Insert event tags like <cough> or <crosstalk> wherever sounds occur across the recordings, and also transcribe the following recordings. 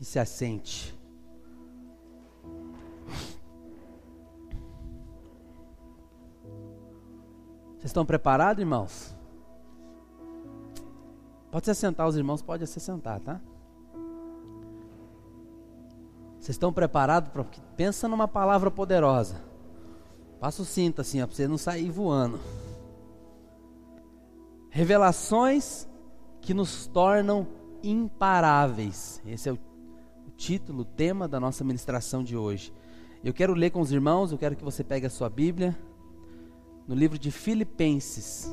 e se assente. Vocês estão preparados, irmãos? Pode se assentar, os irmãos podem se assentar, tá? Vocês estão preparados para. Pensa numa palavra poderosa. Passa o cinto assim, ó, para você não sair voando. Revelações que nos tornam imparáveis. Esse é o, o título, tema da nossa ministração de hoje. Eu quero ler com os irmãos, eu quero que você pegue a sua Bíblia no livro de Filipenses.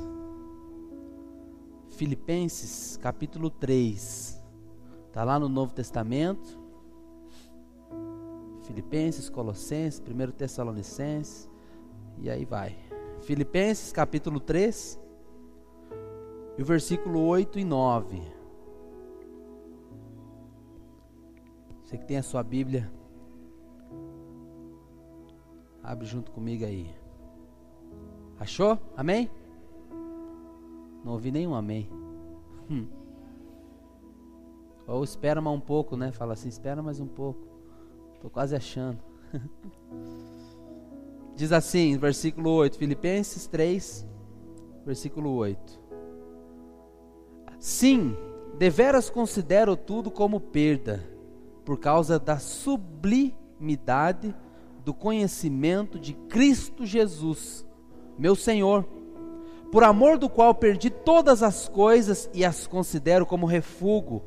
Filipenses, capítulo 3. Está lá no Novo Testamento. Filipenses, Colossenses, 1 Tessalonicenses. E aí vai. Filipenses, capítulo 3. E o versículo 8 e 9. Você que tem a sua Bíblia, abre junto comigo aí. Achou? Amém? Não ouvi nenhum amém. Hum. Ou espera mais um pouco, né? Fala assim, espera mais um pouco. Estou quase achando. <laughs> Diz assim, versículo 8, Filipenses 3, versículo 8. Sim, deveras considero tudo como perda, por causa da sublimidade do conhecimento de Cristo Jesus, meu Senhor, por amor do qual perdi todas as coisas e as considero como refúgio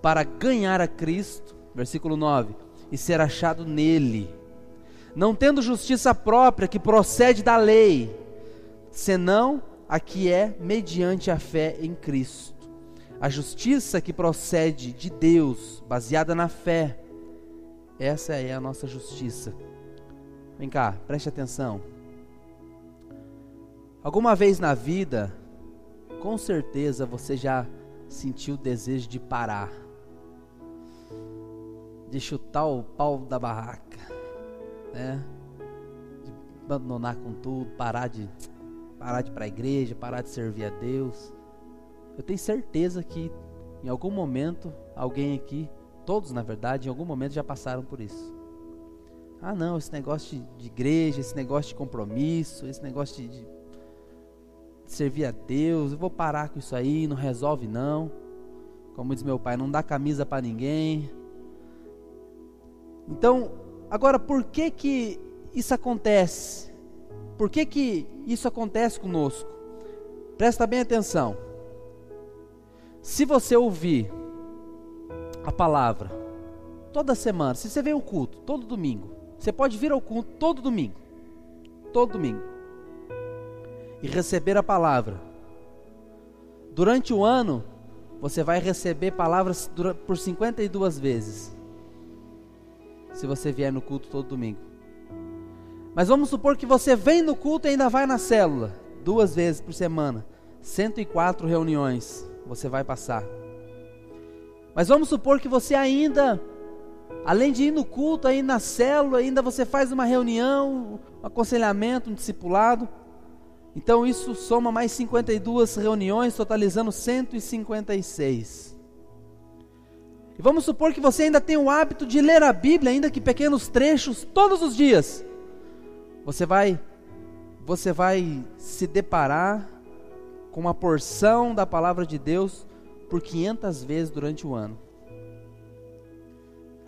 para ganhar a Cristo, versículo 9, e ser achado nele, não tendo justiça própria que procede da lei, senão a que é mediante a fé em Cristo a justiça que procede de Deus, baseada na fé, essa é a nossa justiça. Vem cá, preste atenção. Alguma vez na vida, com certeza você já sentiu o desejo de parar, de chutar o pau da barraca, né? De abandonar com tudo, parar de parar de ir para a igreja, parar de servir a Deus. Eu tenho certeza que em algum momento alguém aqui, todos na verdade, em algum momento já passaram por isso. Ah, não, esse negócio de, de igreja, esse negócio de compromisso, esse negócio de, de, servir a Deus, eu vou parar com isso aí, não resolve não. Como diz meu pai, não dá camisa para ninguém. Então, agora por que que isso acontece? Por que que isso acontece conosco? Presta bem atenção. Se você ouvir a palavra toda semana, se você vem ao culto todo domingo, você pode vir ao culto todo domingo, todo domingo, e receber a palavra. Durante o ano, você vai receber palavras por 52 vezes. Se você vier no culto todo domingo. Mas vamos supor que você vem no culto e ainda vai na célula, duas vezes por semana, 104 reuniões você vai passar. Mas vamos supor que você ainda, além de ir no culto, aí na célula, ainda você faz uma reunião, um aconselhamento, um discipulado. Então isso soma mais 52 reuniões, totalizando 156. E vamos supor que você ainda tem o hábito de ler a Bíblia, ainda que pequenos trechos, todos os dias. Você vai você vai se deparar com uma porção da palavra de Deus por 500 vezes durante o ano.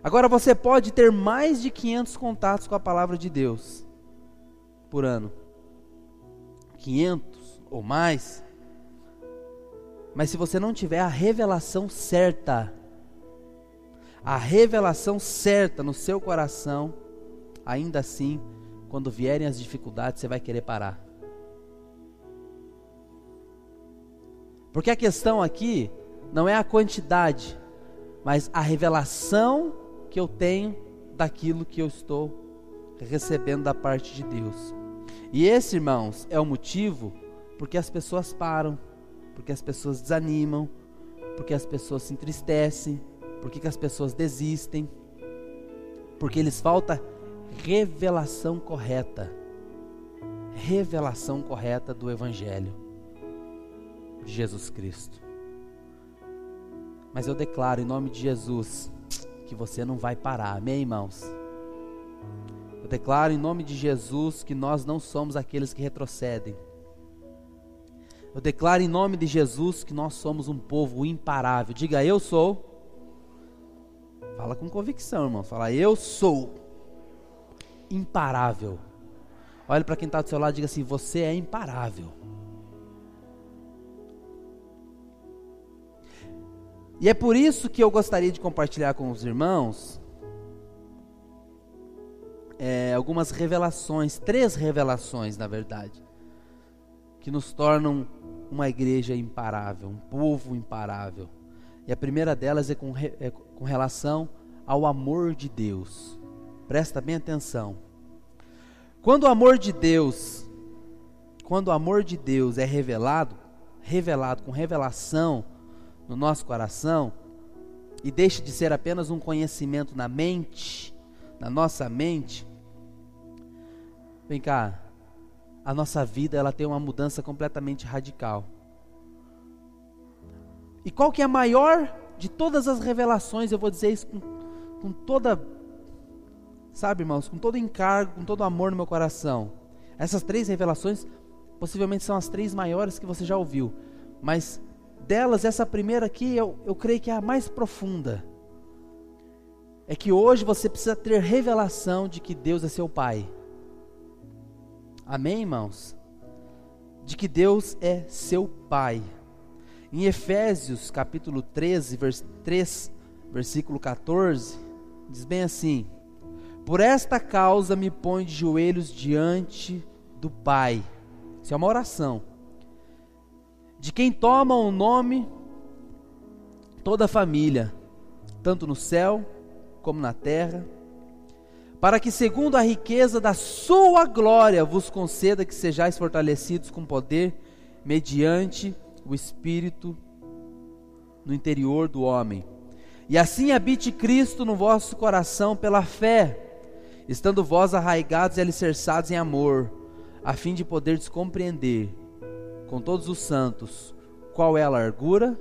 Agora você pode ter mais de 500 contatos com a palavra de Deus por ano. 500 ou mais. Mas se você não tiver a revelação certa, a revelação certa no seu coração, ainda assim, quando vierem as dificuldades, você vai querer parar. Porque a questão aqui não é a quantidade, mas a revelação que eu tenho daquilo que eu estou recebendo da parte de Deus. E esse, irmãos, é o motivo porque as pessoas param, porque as pessoas desanimam, porque as pessoas se entristecem, porque as pessoas desistem, porque lhes falta revelação correta. Revelação correta do Evangelho Jesus Cristo. Mas eu declaro em nome de Jesus que você não vai parar. Amém, irmãos? Eu declaro em nome de Jesus que nós não somos aqueles que retrocedem. Eu declaro em nome de Jesus que nós somos um povo imparável. Diga, eu sou. Fala com convicção, irmão. Fala, eu sou imparável. Olhe para quem está do seu lado e diga assim: você é imparável. E é por isso que eu gostaria de compartilhar com os irmãos é, algumas revelações, três revelações, na verdade, que nos tornam uma igreja imparável, um povo imparável. E a primeira delas é com, é com relação ao amor de Deus. Presta bem atenção. Quando o amor de Deus, quando o amor de Deus é revelado, revelado com revelação no nosso coração, e deixa de ser apenas um conhecimento na mente, na nossa mente, vem cá, a nossa vida ela tem uma mudança completamente radical. E qual que é a maior de todas as revelações? Eu vou dizer isso com, com toda, sabe, irmãos, com todo encargo, com todo amor no meu coração. Essas três revelações possivelmente são as três maiores que você já ouviu, mas delas, essa primeira aqui, eu, eu creio que é a mais profunda. É que hoje você precisa ter revelação de que Deus é seu Pai. Amém, irmãos? De que Deus é seu Pai. Em Efésios capítulo 13, vers 3, versículo 14, diz bem assim: Por esta causa me põe de joelhos diante do Pai. Isso é uma oração. De quem toma o nome toda a família, tanto no céu como na terra para que, segundo a riqueza da sua glória, vos conceda que sejais fortalecidos com poder, mediante o Espírito no interior do homem. E assim habite Cristo no vosso coração pela fé, estando vós arraigados e alicerçados em amor, a fim de poderes compreender com todos os santos qual é a largura,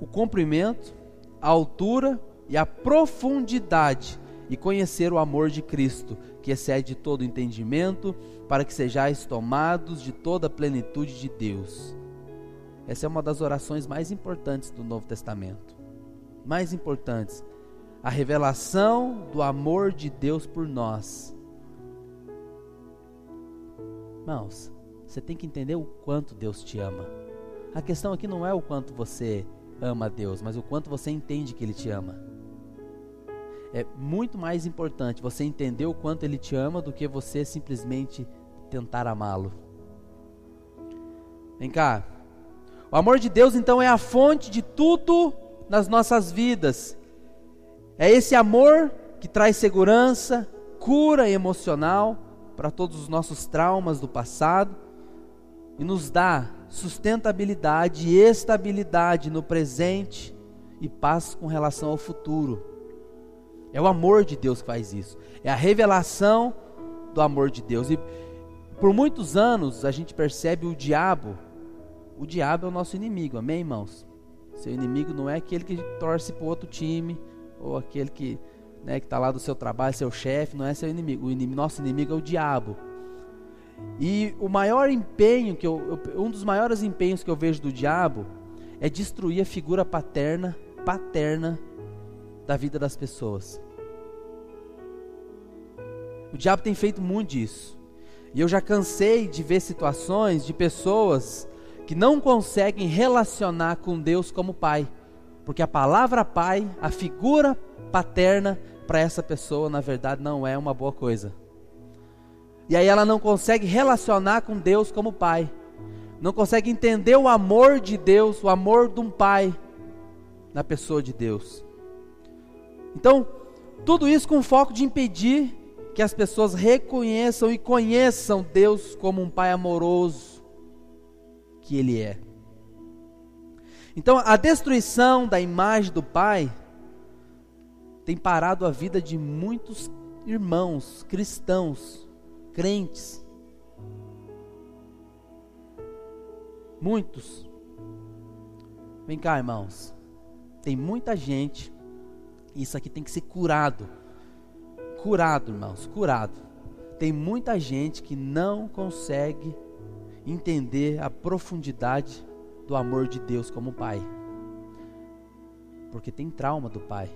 o comprimento, a altura e a profundidade e conhecer o amor de Cristo, que excede todo entendimento, para que sejais tomados de toda a plenitude de Deus. Essa é uma das orações mais importantes do Novo Testamento. Mais importantes, a revelação do amor de Deus por nós. Irmãos, você tem que entender o quanto Deus te ama. A questão aqui não é o quanto você ama Deus, mas o quanto você entende que Ele te ama é muito mais importante você entender o quanto ele te ama do que você simplesmente tentar amá-lo. Vem cá. O amor de Deus então é a fonte de tudo nas nossas vidas. É esse amor que traz segurança, cura emocional para todos os nossos traumas do passado e nos dá sustentabilidade e estabilidade no presente e paz com relação ao futuro. É o amor de Deus que faz isso. É a revelação do amor de Deus. E por muitos anos a gente percebe o diabo. O diabo é o nosso inimigo, amém, irmãos? Seu inimigo não é aquele que torce para outro time, ou aquele que né, está lá do seu trabalho, seu chefe, não é seu inimigo. O inimigo. Nosso inimigo é o diabo. E o maior empenho que eu, um dos maiores empenhos que eu vejo do diabo é destruir a figura paterna, paterna da vida das pessoas. O diabo tem feito muito disso. E eu já cansei de ver situações de pessoas que não conseguem relacionar com Deus como pai. Porque a palavra pai, a figura paterna para essa pessoa, na verdade, não é uma boa coisa. E aí ela não consegue relacionar com Deus como pai. Não consegue entender o amor de Deus, o amor de um pai na pessoa de Deus. Então, tudo isso com foco de impedir que as pessoas reconheçam e conheçam Deus como um Pai amoroso que Ele é. Então, a destruição da imagem do Pai tem parado a vida de muitos irmãos cristãos, crentes. Muitos. Vem cá, irmãos. Tem muita gente Isso aqui tem que ser curado. Curado, irmãos, curado. Tem muita gente que não consegue entender a profundidade do amor de Deus como pai. Porque tem trauma do pai.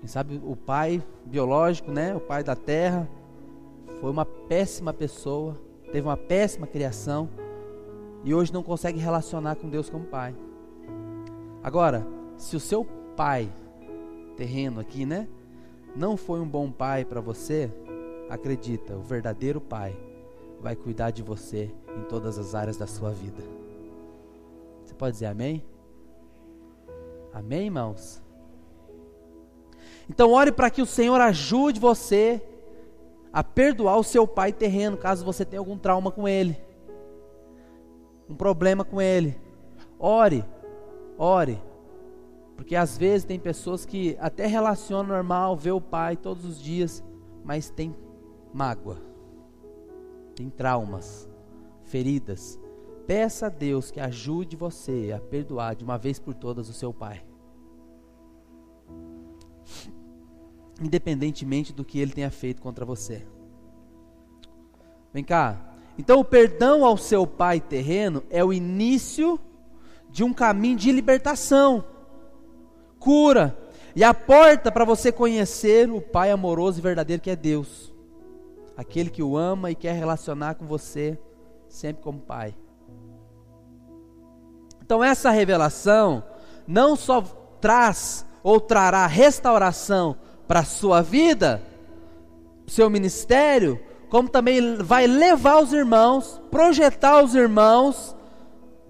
Quem sabe o pai biológico, né, o pai da terra, foi uma péssima pessoa, teve uma péssima criação e hoje não consegue relacionar com Deus como pai. Agora, se o seu pai terreno aqui, né, não foi um bom pai para você, acredita, o verdadeiro pai vai cuidar de você em todas as áreas da sua vida. Você pode dizer amém? Amém, irmãos? Então, ore para que o Senhor ajude você a perdoar o seu pai terreno, caso você tenha algum trauma com ele, um problema com ele. Ore, ore. Porque às vezes tem pessoas que até relacionam normal, vê o pai todos os dias, mas tem mágoa, tem traumas, feridas. Peça a Deus que ajude você a perdoar de uma vez por todas o seu pai. Independentemente do que ele tenha feito contra você. Vem cá. Então, o perdão ao seu pai terreno é o início de um caminho de libertação cura e a porta para você conhecer o Pai amoroso e verdadeiro que é Deus. Aquele que o ama e quer relacionar com você sempre como Pai. Então essa revelação não só traz ou trará restauração para a sua vida, seu ministério, como também vai levar os irmãos, projetar os irmãos,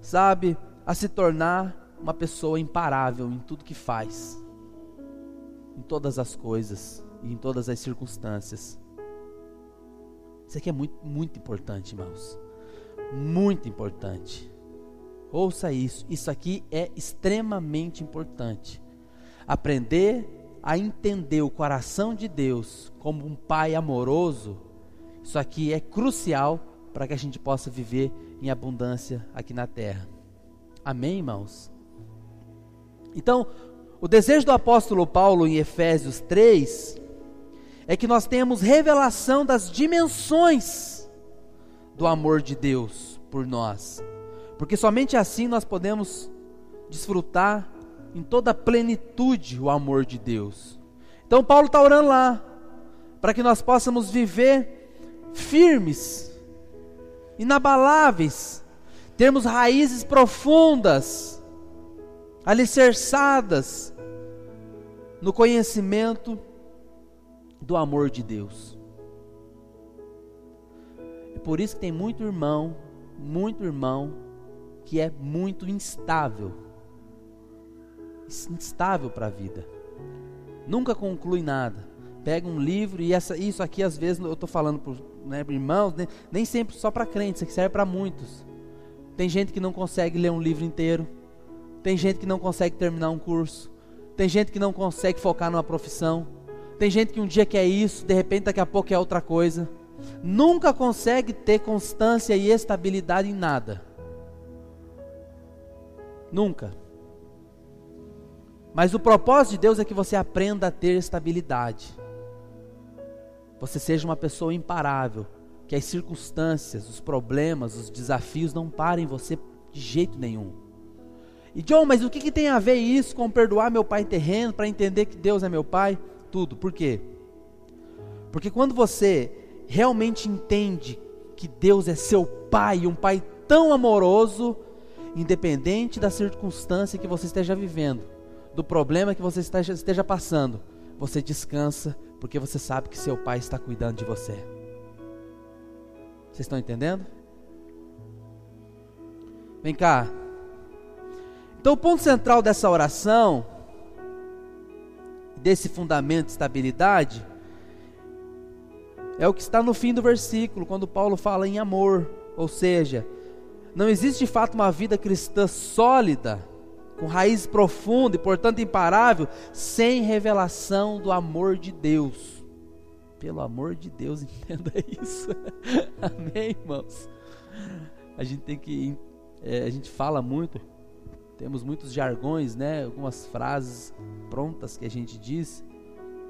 sabe, a se tornar uma pessoa imparável em tudo que faz, em todas as coisas e em todas as circunstâncias. Isso aqui é muito, muito importante, irmãos. Muito importante. Ouça isso. Isso aqui é extremamente importante. Aprender a entender o coração de Deus como um pai amoroso. Isso aqui é crucial para que a gente possa viver em abundância aqui na terra. Amém, irmãos? Então, o desejo do apóstolo Paulo em Efésios 3 é que nós tenhamos revelação das dimensões do amor de Deus por nós. Porque somente assim nós podemos desfrutar em toda a plenitude o amor de Deus. Então Paulo está orando lá, para que nós possamos viver firmes, inabaláveis, termos raízes profundas alicerçadas no conhecimento do amor de Deus. É por isso que tem muito irmão, muito irmão que é muito instável. Instável para a vida. Nunca conclui nada. Pega um livro e essa, isso aqui às vezes eu estou falando para né, irmãos, né, nem sempre só para crentes, isso aqui serve para muitos. Tem gente que não consegue ler um livro inteiro tem gente que não consegue terminar um curso. Tem gente que não consegue focar numa profissão. Tem gente que um dia quer isso, de repente daqui a pouco é outra coisa. Nunca consegue ter constância e estabilidade em nada. Nunca. Mas o propósito de Deus é que você aprenda a ter estabilidade. Você seja uma pessoa imparável, que as circunstâncias, os problemas, os desafios não parem você de jeito nenhum. E John, mas o que, que tem a ver isso com perdoar meu pai terreno, para entender que Deus é meu pai? Tudo. Por quê? Porque quando você realmente entende que Deus é seu pai, um pai tão amoroso, independente da circunstância que você esteja vivendo, do problema que você esteja, passando, você descansa, porque você sabe que seu pai está cuidando de você. Vocês estão entendendo? Vem cá, então, o ponto central dessa oração, desse fundamento de estabilidade, é o que está no fim do versículo, quando Paulo fala em amor. Ou seja, não existe de fato uma vida cristã sólida, com raiz profunda e, portanto, imparável, sem revelação do amor de Deus. Pelo amor de Deus, <laughs> entenda isso. Amém, irmãos? A gente tem que. É, a gente fala muito temos muitos jargões, né? Algumas frases prontas que a gente diz,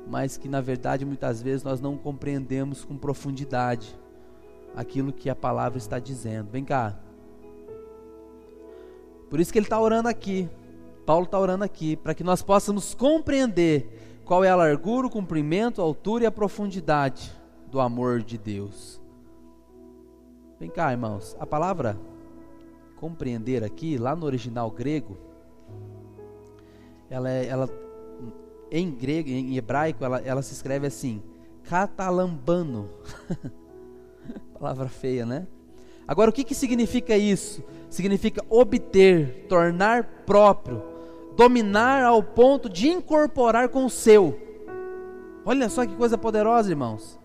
mas que na verdade muitas vezes nós não compreendemos com profundidade aquilo que a palavra está dizendo. Vem cá. Por isso que ele está orando aqui. Paulo está orando aqui, para que nós possamos compreender qual é a largura, o comprimento, a altura e a profundidade do amor de Deus. Vem cá, irmãos. A palavra compreender aqui, lá no original grego, ela, é, ela em grego, em hebraico, ela, ela se escreve assim: catalambano. <laughs> Palavra feia, né? Agora, o que, que significa isso? Significa obter, tornar próprio, dominar ao ponto de incorporar com o seu. Olha só que coisa poderosa, irmãos.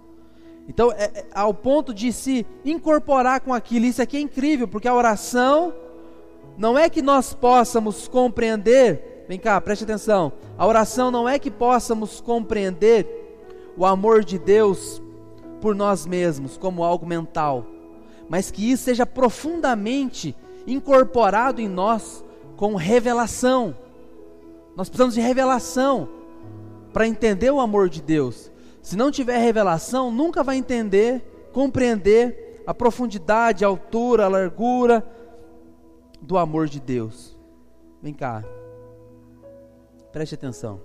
Então, é, é, ao ponto de se incorporar com aquilo, isso aqui é incrível, porque a oração não é que nós possamos compreender, vem cá, preste atenção. A oração não é que possamos compreender o amor de Deus por nós mesmos como algo mental, mas que isso seja profundamente incorporado em nós com revelação. Nós precisamos de revelação para entender o amor de Deus. Se não tiver revelação, nunca vai entender, compreender a profundidade, a altura, a largura do amor de Deus. Vem cá. Preste atenção.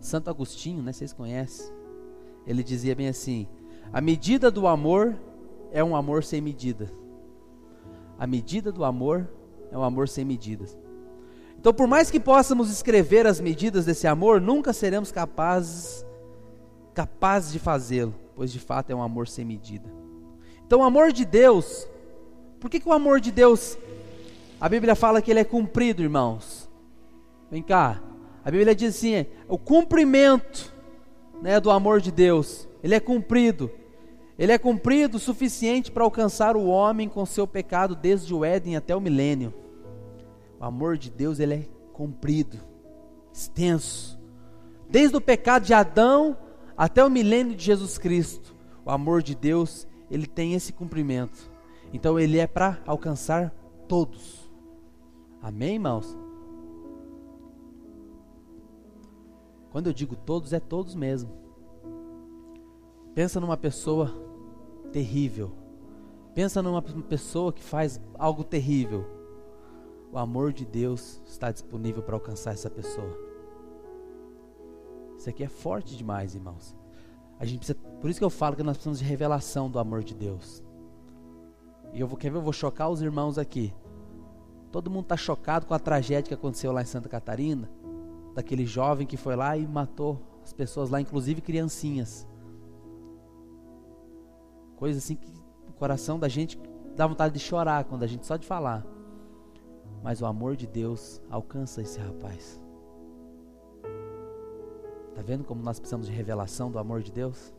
Santo Agostinho, né, vocês conhecem? Ele dizia bem assim: a medida do amor é um amor sem medida. A medida do amor é um amor sem medidas. Então, por mais que possamos escrever as medidas desse amor, nunca seremos capazes capazes de fazê-lo, pois de fato é um amor sem medida. Então, o amor de Deus, por que, que o amor de Deus, a Bíblia fala que ele é cumprido, irmãos? Vem cá, a Bíblia diz assim: o cumprimento né, do amor de Deus, ele é cumprido. Ele é cumprido o suficiente para alcançar o homem com seu pecado desde o Éden até o milênio. O amor de Deus ele é cumprido, extenso. Desde o pecado de Adão até o milênio de Jesus Cristo, o amor de Deus ele tem esse cumprimento. Então ele é para alcançar todos. Amém, irmãos? Quando eu digo todos, é todos mesmo. Pensa numa pessoa terrível. Pensa numa pessoa que faz algo terrível. O amor de Deus está disponível para alcançar essa pessoa. Isso aqui é forte demais, irmãos. A gente precisa, por isso que eu falo que nós precisamos de revelação do amor de Deus. E eu vou, quer ver, eu vou chocar os irmãos aqui. Todo mundo está chocado com a tragédia que aconteceu lá em Santa Catarina daquele jovem que foi lá e matou as pessoas lá, inclusive criancinhas. Coisa assim que o coração da gente dá vontade de chorar quando a gente só de falar. Mas o amor de Deus alcança esse rapaz. Tá vendo como nós precisamos de revelação do amor de Deus?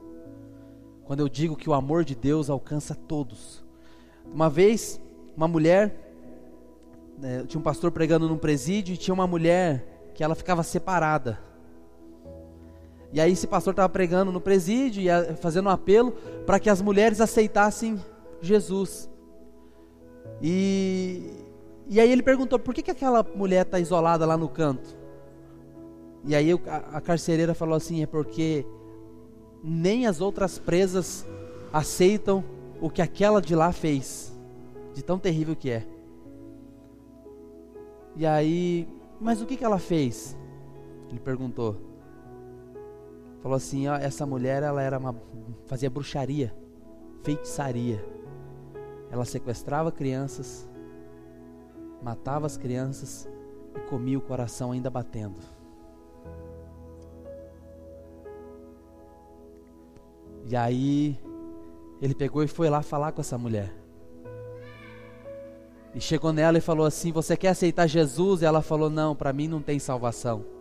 Quando eu digo que o amor de Deus alcança todos. Uma vez, uma mulher, né, tinha um pastor pregando num presídio e tinha uma mulher que ela ficava separada. E aí esse pastor estava pregando no presídio e fazendo um apelo para que as mulheres aceitassem Jesus. E, e aí ele perguntou, por que, que aquela mulher está isolada lá no canto? E aí a, carcereira falou assim, é porque nem as outras presas aceitam o que aquela de lá fez, de tão terrível que é. E aí mas o que, que ela fez? Ele perguntou. Falou assim: ó, essa mulher ela era uma, fazia bruxaria, feitiçaria. Ela sequestrava crianças, matava as crianças e comia o coração ainda batendo. E aí ele pegou e foi lá falar com essa mulher. E chegou nela e falou assim: Você quer aceitar Jesus? E ela falou: Não, para mim não tem salvação.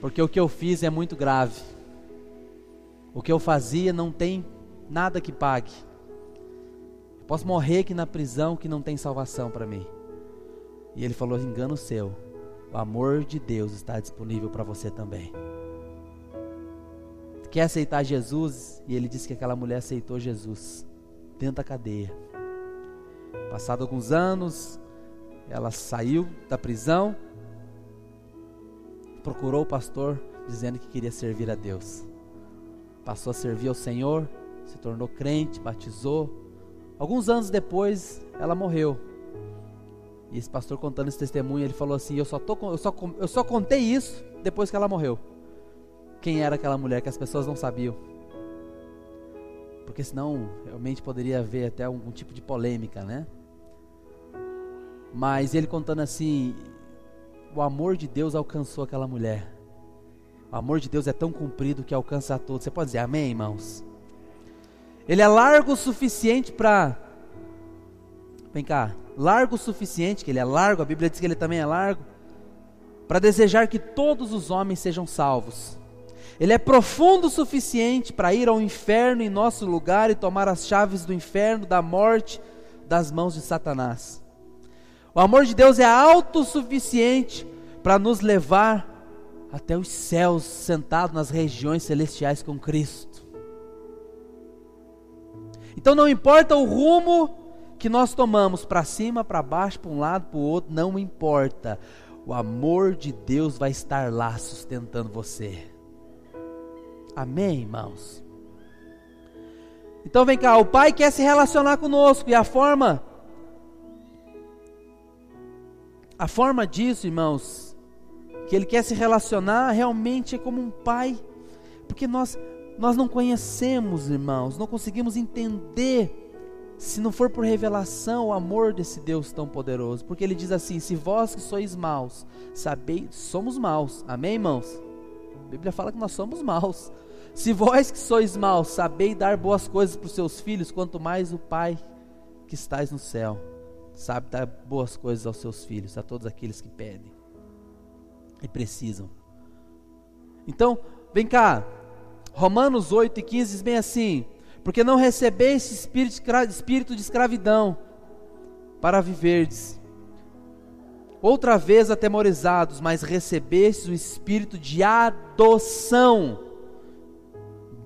Porque o que eu fiz é muito grave. O que eu fazia não tem nada que pague. Eu posso morrer aqui na prisão que não tem salvação para mim. E ele falou: Engano seu. O amor de Deus está disponível para você também. Quer aceitar Jesus? E ele disse que aquela mulher aceitou Jesus dentro da cadeia. Passado alguns anos, ela saiu da prisão procurou o pastor dizendo que queria servir a Deus. Passou a servir ao Senhor, se tornou crente, batizou. Alguns anos depois, ela morreu. E esse pastor contando esse testemunho, ele falou assim: Eu só, tô, eu só, eu só contei isso depois que ela morreu. Quem era aquela mulher que as pessoas não sabiam? Porque senão realmente poderia haver até algum tipo de polêmica, né? Mas ele contando assim: o amor de Deus alcançou aquela mulher. O amor de Deus é tão comprido que alcança a todos. Você pode dizer amém, irmãos? Ele é largo o suficiente para. Vem cá. Largo o suficiente, que ele é largo, a Bíblia diz que ele também é largo, para desejar que todos os homens sejam salvos. Ele é profundo o suficiente para ir ao inferno em nosso lugar e tomar as chaves do inferno, da morte, das mãos de Satanás. O amor de Deus é alto o suficiente para nos levar até os céus, sentado nas regiões celestiais com Cristo. Então não importa o rumo que nós tomamos, para cima, para baixo, para um lado, para o outro, não importa. O amor de Deus vai estar lá sustentando você. Amém, irmãos? Então vem cá, o Pai quer se relacionar conosco e a forma a forma disso, irmãos, que ele quer se relacionar realmente é como um pai, porque nós nós não conhecemos, irmãos, não conseguimos entender se não for por revelação o amor desse Deus tão poderoso, porque ele diz assim: se vós que sois maus, sabeis, somos maus, amém, irmãos? A Bíblia fala que nós somos maus. Se vós que sois maus, sabeis dar boas coisas para os seus filhos, quanto mais o Pai que estais no céu sabe dar boas coisas aos seus filhos, a todos aqueles que pedem e precisam. Então, vem cá, Romanos 8 e 15 diz bem assim: Porque não recebeste espírito de escravidão para viverdes, outra vez atemorizados, mas recebestes o espírito de adoção,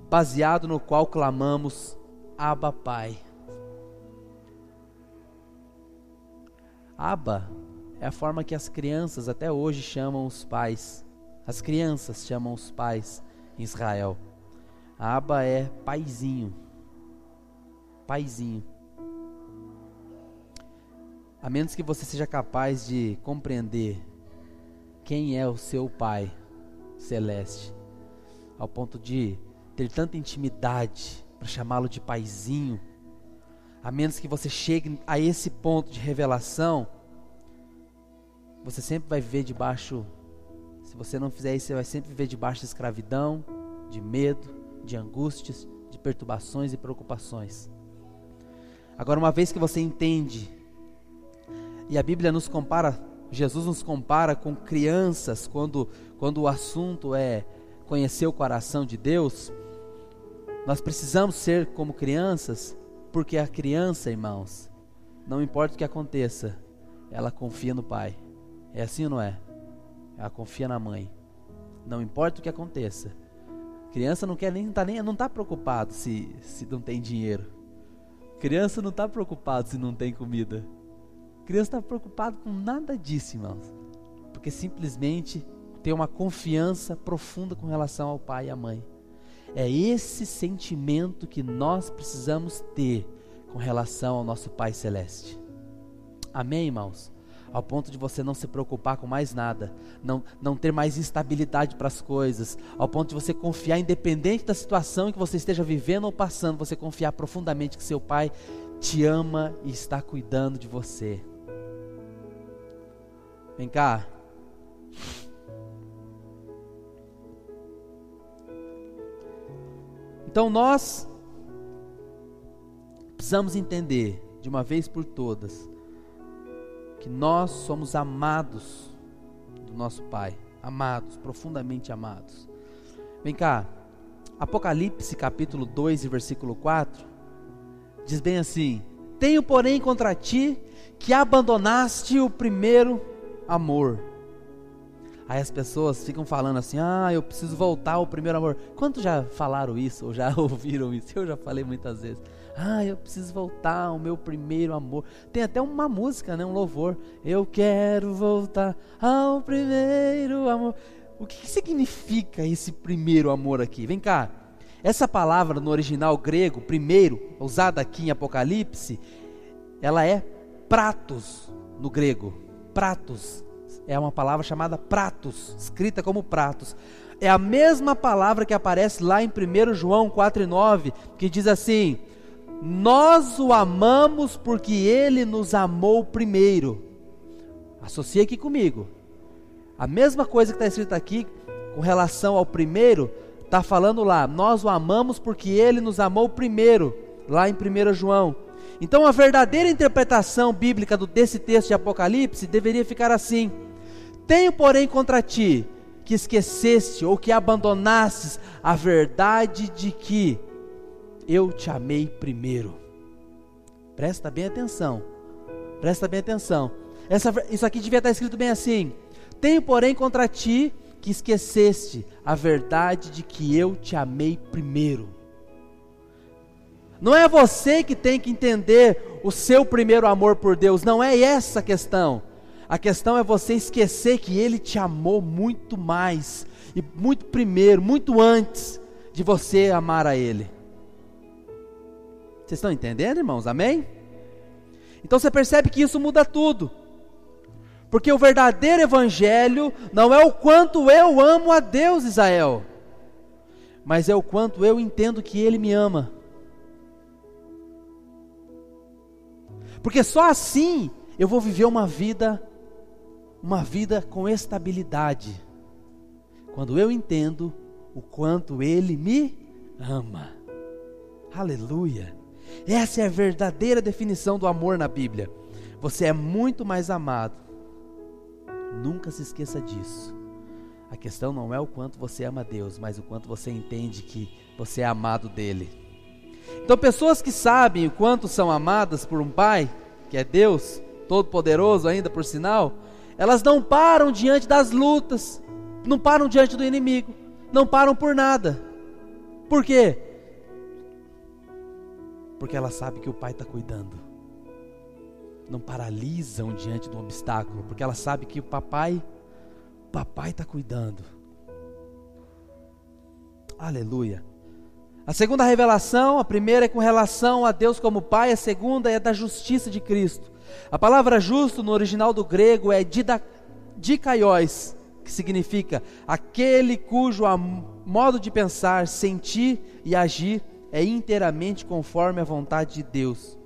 baseado no qual clamamos, Abba Pai. Abba é a forma que as crianças até hoje chamam os pais. As crianças chamam os pais em Israel. Aba é paizinho. Paizinho. A menos que você seja capaz de compreender quem é o seu pai celeste, ao ponto de ter tanta intimidade para chamá-lo de paizinho, a menos que você chegue a esse ponto de revelação, você sempre vai viver debaixo, se você não fizer isso, você vai sempre viver debaixo de escravidão, de medo, de angústias, de perturbações e preocupações. Agora, uma vez que você entende, e a Bíblia nos compara, Jesus nos compara com crianças, quando, quando o assunto é conhecer o coração de Deus, nós precisamos ser como crianças, porque a criança, irmãos, não importa o que aconteça, ela confia no Pai. É assim ou não é? Ela confia na mãe. Não importa o que aconteça, Criança não quer nem tá nem não tá preocupado se se não tem dinheiro. Criança não está preocupado se não tem comida. Criança está preocupado com nada disso, irmãos. Porque simplesmente tem uma confiança profunda com relação ao pai e à mãe. É esse sentimento que nós precisamos ter com relação ao nosso Pai Celeste. Amém, irmãos? ao ponto de você não se preocupar com mais nada, não, não ter mais instabilidade para as coisas, ao ponto de você confiar, independente da situação que você esteja vivendo ou passando, você confiar profundamente que seu Pai te ama e está cuidando de você. Vem cá. Então nós precisamos entender de uma vez por todas que nós somos amados do nosso Pai, amados, profundamente amados. Vem cá, Apocalipse capítulo 2 e versículo 4 diz bem assim: Tenho, porém, contra ti que abandonaste o primeiro amor. Aí as pessoas ficam falando assim: ah, eu preciso voltar ao primeiro amor. Quantos já falaram isso ou já <laughs> ouviram isso? Eu já falei muitas vezes. Ah, eu preciso voltar ao meu primeiro amor. Tem até uma música, né, um louvor. Eu quero voltar ao primeiro amor. O que, que significa esse primeiro amor aqui? Vem cá. Essa palavra no original grego, primeiro, usada aqui em Apocalipse, ela é pratos no grego. Pratos. É uma palavra chamada pratos, escrita como pratos. É a mesma palavra que aparece lá em 1 João 4,9, que diz assim: Nós o amamos porque ele nos amou primeiro. Associa aqui comigo. A mesma coisa que está escrita aqui com relação ao primeiro, está falando lá, nós o amamos porque ele nos amou primeiro, lá em 1 João. Então a verdadeira interpretação bíblica desse texto de Apocalipse deveria ficar assim: Tenho, porém, contra ti que esqueceste ou que abandonastes a verdade de que eu te amei primeiro. Presta bem atenção. Presta bem atenção. Essa, isso aqui devia estar escrito bem assim: Tenho, porém, contra ti que esqueceste a verdade de que eu te amei primeiro. Não é você que tem que entender o seu primeiro amor por Deus, não é essa a questão. A questão é você esquecer que Ele te amou muito mais, e muito primeiro, muito antes de você amar a Ele. Vocês estão entendendo, irmãos? Amém? Então você percebe que isso muda tudo. Porque o verdadeiro evangelho não é o quanto eu amo a Deus, Israel, mas é o quanto eu entendo que Ele me ama. Porque só assim eu vou viver uma vida, uma vida com estabilidade. Quando eu entendo o quanto Ele me ama. Aleluia. Essa é a verdadeira definição do amor na Bíblia. Você é muito mais amado Nunca se esqueça disso. A questão não é o quanto você ama Deus, mas o quanto você entende que você é amado dele. Então, pessoas que sabem o quanto são amadas por um Pai, que é Deus, Todo-Poderoso ainda por sinal, elas não param diante das lutas, não param diante do inimigo, não param por nada. Por quê? Porque elas sabem que o Pai está cuidando não paralisam diante do obstáculo, porque ela sabe que o papai, papai está cuidando. Aleluia. A segunda revelação, a primeira é com relação a Deus como Pai, a segunda é da justiça de Cristo. A palavra justo no original do grego é dikaios, que significa aquele cujo modo de pensar, sentir e agir é inteiramente conforme a vontade de Deus.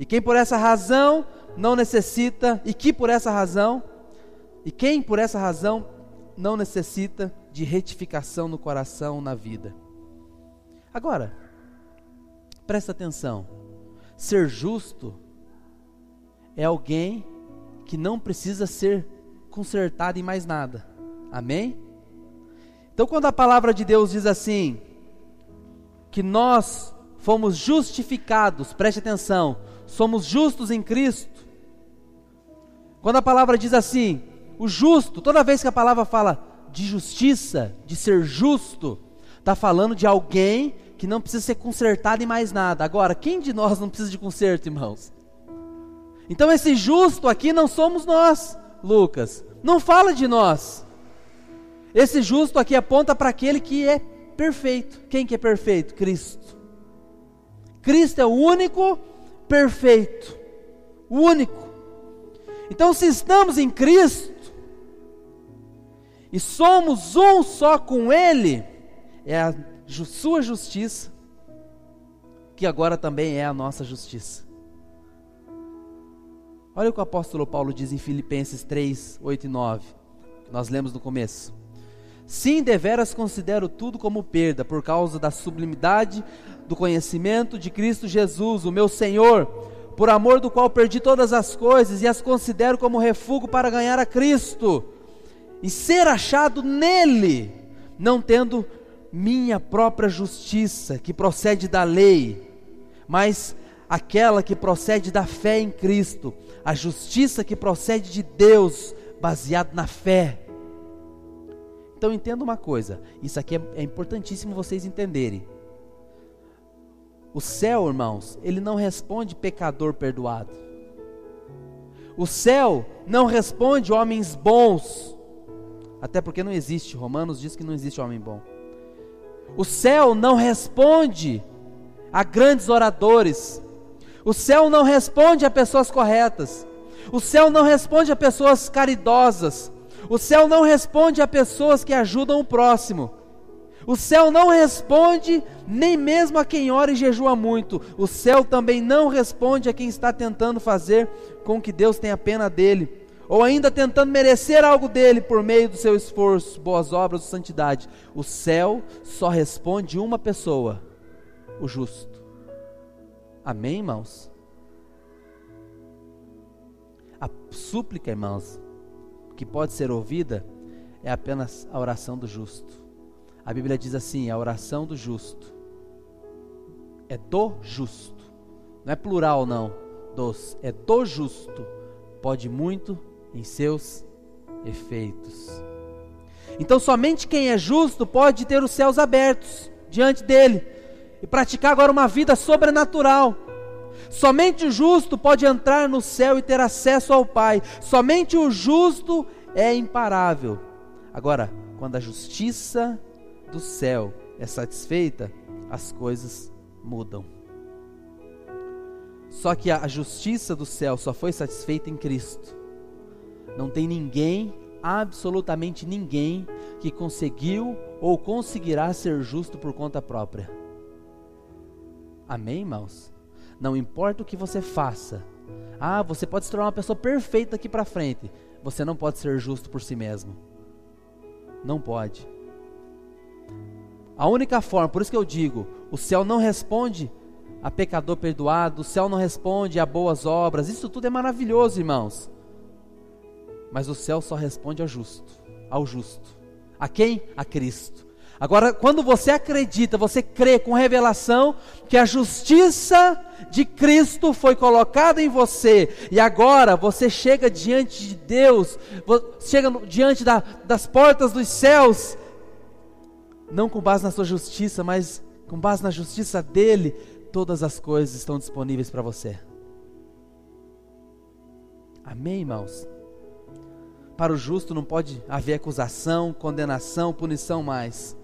E quem por essa razão não necessita, e que por essa razão, e quem por essa razão não necessita de retificação no coração, na vida. Agora, presta atenção: ser justo é alguém que não precisa ser consertado em mais nada. Amém? Então, quando a palavra de Deus diz assim, que nós fomos justificados, preste atenção, somos justos em Cristo. Quando a palavra diz assim, o justo, toda vez que a palavra fala de justiça, de ser justo, está falando de alguém que não precisa ser consertado em mais nada. Agora, quem de nós não precisa de conserto, irmãos? Então, esse justo aqui não somos nós, Lucas. Não fala de nós. Esse justo aqui aponta para aquele que é perfeito. Quem que é perfeito? Cristo. Cristo é o único perfeito, o único. Então, se estamos em Cristo e somos um só com Ele, é a sua justiça, que agora também é a nossa justiça. Olha o que o apóstolo Paulo diz em Filipenses 3, 8 e 9, que nós lemos no começo. Sim, deveras considero tudo como perda, por causa da sublimidade do conhecimento de Cristo Jesus, o meu Senhor, por amor do qual perdi todas as coisas e as considero como refúgio para ganhar a Cristo e ser achado nele, não tendo minha própria justiça, que procede da lei, mas aquela que procede da fé em Cristo, a justiça que procede de Deus, baseado na fé. Então entenda uma coisa, isso aqui é, é importantíssimo vocês entenderem. O céu, irmãos, ele não responde pecador perdoado. O céu não responde homens bons. Até porque não existe, Romanos diz que não existe homem bom. O céu não responde a grandes oradores. O céu não responde a pessoas corretas. O céu não responde a pessoas caridosas. O céu não responde a pessoas que ajudam o próximo. O céu não responde nem mesmo a quem ora e jejua muito. O céu também não responde a quem está tentando fazer com que Deus tenha pena dele, ou ainda tentando merecer algo dele por meio do seu esforço, boas obras ou santidade. O céu só responde uma pessoa: o justo. Amém, irmãos? A súplica, irmãos, que pode ser ouvida é apenas a oração do justo. A Bíblia diz assim: a oração do justo é do justo, não é plural, não, dos, é do justo, pode muito em seus efeitos. Então, somente quem é justo pode ter os céus abertos diante dele e praticar agora uma vida sobrenatural. Somente o justo pode entrar no céu e ter acesso ao Pai. Somente o justo é imparável. Agora, quando a justiça do céu é satisfeita, as coisas mudam. Só que a justiça do céu só foi satisfeita em Cristo. Não tem ninguém, absolutamente ninguém, que conseguiu ou conseguirá ser justo por conta própria. Amém, irmãos? Não importa o que você faça. Ah, você pode se tornar uma pessoa perfeita daqui para frente. Você não pode ser justo por si mesmo. Não pode. A única forma, por isso que eu digo, o céu não responde a pecador perdoado, o céu não responde a boas obras, isso tudo é maravilhoso, irmãos. Mas o céu só responde ao justo, ao justo. A quem? A Cristo. Agora, quando você acredita, você crê com revelação que a justiça de Cristo foi colocada em você, e agora você chega diante de Deus, chega diante da, das portas dos céus, não com base na sua justiça, mas com base na justiça dele, todas as coisas estão disponíveis para você. Amém, irmãos? Para o justo não pode haver acusação, condenação, punição mais.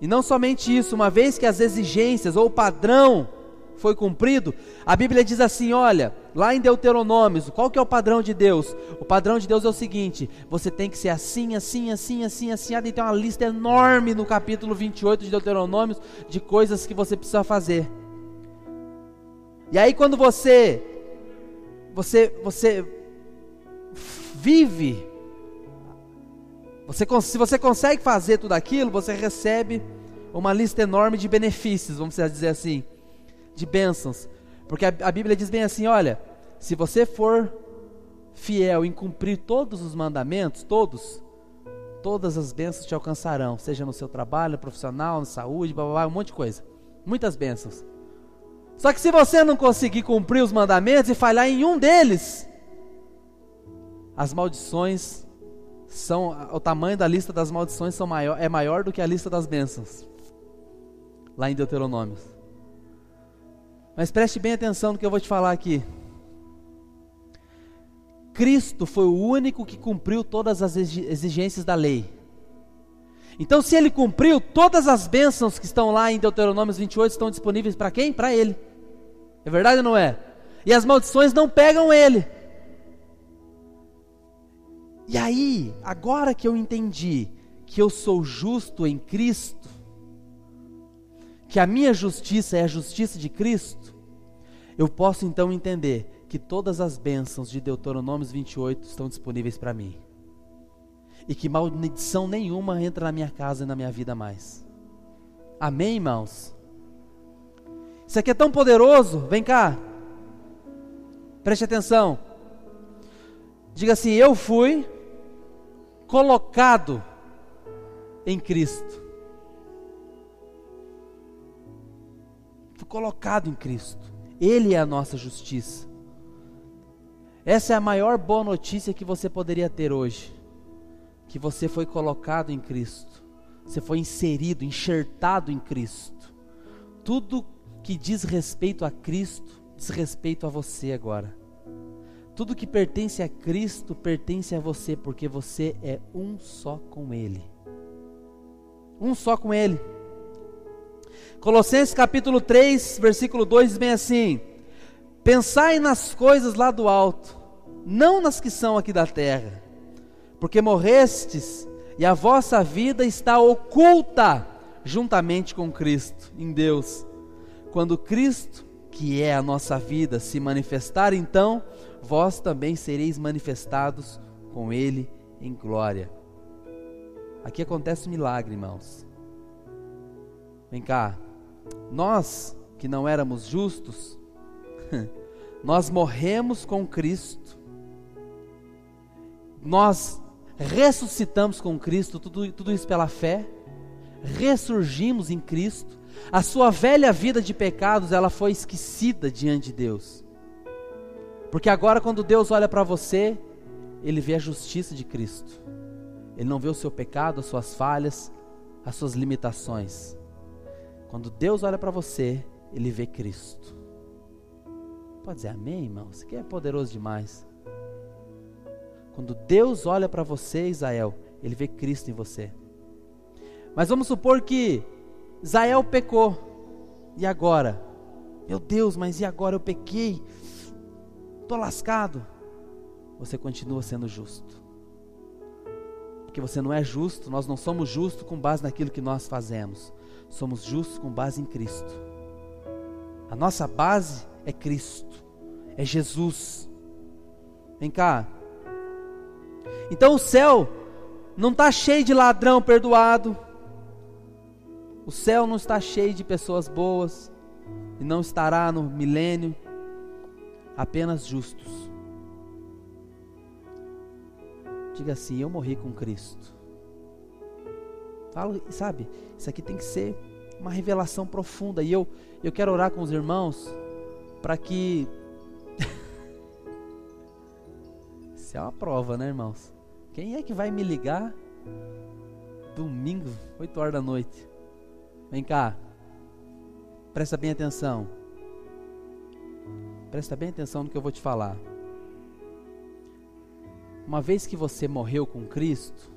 E não somente isso, uma vez que as exigências ou o padrão foi cumprido, a Bíblia diz assim: olha, lá em Deuteronômios, qual que é o padrão de Deus? O padrão de Deus é o seguinte: você tem que ser assim, assim, assim, assim, assim. E tem uma lista enorme no capítulo 28 de Deuteronômios de coisas que você precisa fazer. E aí quando você você você vive você, se você consegue fazer tudo aquilo, você recebe uma lista enorme de benefícios, vamos dizer assim de bênçãos. Porque a, a Bíblia diz bem assim: olha, se você for fiel em cumprir todos os mandamentos, todos, todas as bênçãos te alcançarão, seja no seu trabalho, profissional, na saúde, blá, blá, blá, um monte de coisa. Muitas bênçãos. Só que se você não conseguir cumprir os mandamentos e falhar em um deles, as maldições são o tamanho da lista das maldições são maior, é maior do que a lista das bênçãos. Lá em Deuteronômio. Mas preste bem atenção no que eu vou te falar aqui. Cristo foi o único que cumpriu todas as exigências da lei. Então, se ele cumpriu, todas as bênçãos que estão lá em Deuteronômio 28 estão disponíveis para quem? Para ele. É verdade ou não é? E as maldições não pegam ele. E aí, agora que eu entendi que eu sou justo em Cristo, que a minha justiça é a justiça de Cristo, eu posso então entender que todas as bênçãos de Deuteronômio 28 estão disponíveis para mim. E que maldição nenhuma entra na minha casa e na minha vida mais. Amém, irmãos? Isso aqui é tão poderoso. Vem cá. Preste atenção. Diga assim: Eu fui colocado em Cristo. colocado em Cristo. Ele é a nossa justiça. Essa é a maior boa notícia que você poderia ter hoje. Que você foi colocado em Cristo. Você foi inserido, enxertado em Cristo. Tudo que diz respeito a Cristo, diz respeito a você agora. Tudo que pertence a Cristo pertence a você, porque você é um só com Ele. Um só com Ele. Colossenses capítulo 3, versículo 2 diz bem assim: Pensai nas coisas lá do alto, não nas que são aqui da terra, porque morrestes e a vossa vida está oculta juntamente com Cristo em Deus. Quando Cristo, que é a nossa vida, se manifestar, então vós também sereis manifestados com Ele em glória. Aqui acontece um milagre, irmãos. Vem cá, nós que não éramos justos, <laughs> nós morremos com Cristo, nós ressuscitamos com Cristo, tudo, tudo isso pela fé, ressurgimos em Cristo, a sua velha vida de pecados, ela foi esquecida diante de Deus. Porque agora quando Deus olha para você, ele vê a justiça de Cristo. Ele não vê o seu pecado, as suas falhas, as suas limitações. Quando Deus olha para você, ele vê Cristo. Pode dizer amém, irmão? Isso aqui é poderoso demais. Quando Deus olha para você, Israel, ele vê Cristo em você. Mas vamos supor que Israel pecou. E agora? Meu Deus, mas e agora eu pequei? Estou lascado. Você continua sendo justo. Porque você não é justo, nós não somos justos com base naquilo que nós fazemos somos justos com base em Cristo. A nossa base é Cristo, é Jesus. Vem cá. Então o céu não está cheio de ladrão perdoado. O céu não está cheio de pessoas boas. E não estará no milênio apenas justos. Diga assim: Eu morri com Cristo. Fala, sabe, isso aqui tem que ser uma revelação profunda. E eu, eu quero orar com os irmãos para que. <laughs> isso é uma prova, né, irmãos? Quem é que vai me ligar domingo, 8 horas da noite? Vem cá, presta bem atenção. Presta bem atenção no que eu vou te falar. Uma vez que você morreu com Cristo,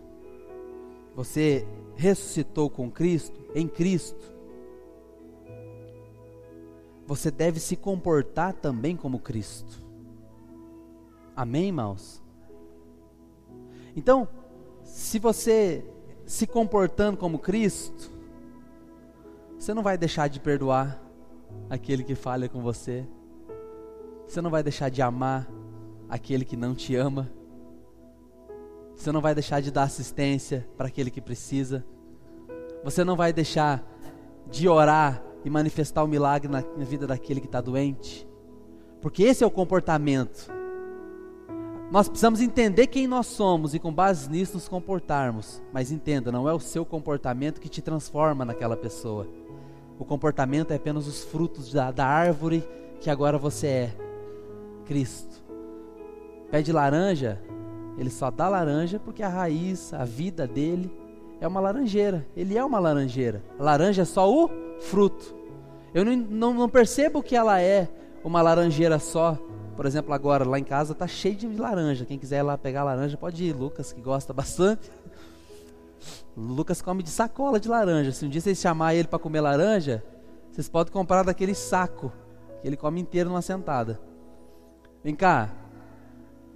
você ressuscitou com Cristo, em Cristo, você deve se comportar também como Cristo. Amém, irmãos? Então, se você se comportando como Cristo, você não vai deixar de perdoar aquele que falha com você. Você não vai deixar de amar aquele que não te ama. Você não vai deixar de dar assistência para aquele que precisa. Você não vai deixar de orar e manifestar o milagre na vida daquele que está doente. Porque esse é o comportamento. Nós precisamos entender quem nós somos e, com base nisso, nos comportarmos. Mas entenda, não é o seu comportamento que te transforma naquela pessoa. O comportamento é apenas os frutos da, da árvore que agora você é Cristo. Pé de laranja ele só dá laranja porque a raiz, a vida dele é uma laranjeira. Ele é uma laranjeira. Laranja é só o fruto. Eu não, não, não percebo que ela é uma laranjeira só. Por exemplo, agora lá em casa está cheio de laranja. Quem quiser ir lá pegar laranja pode ir. Lucas, que gosta <laughs> bastante. Lucas come de sacola de laranja. Se um dia vocês chamarem ele para comer laranja, vocês podem comprar daquele saco que ele come inteiro numa sentada. Vem cá,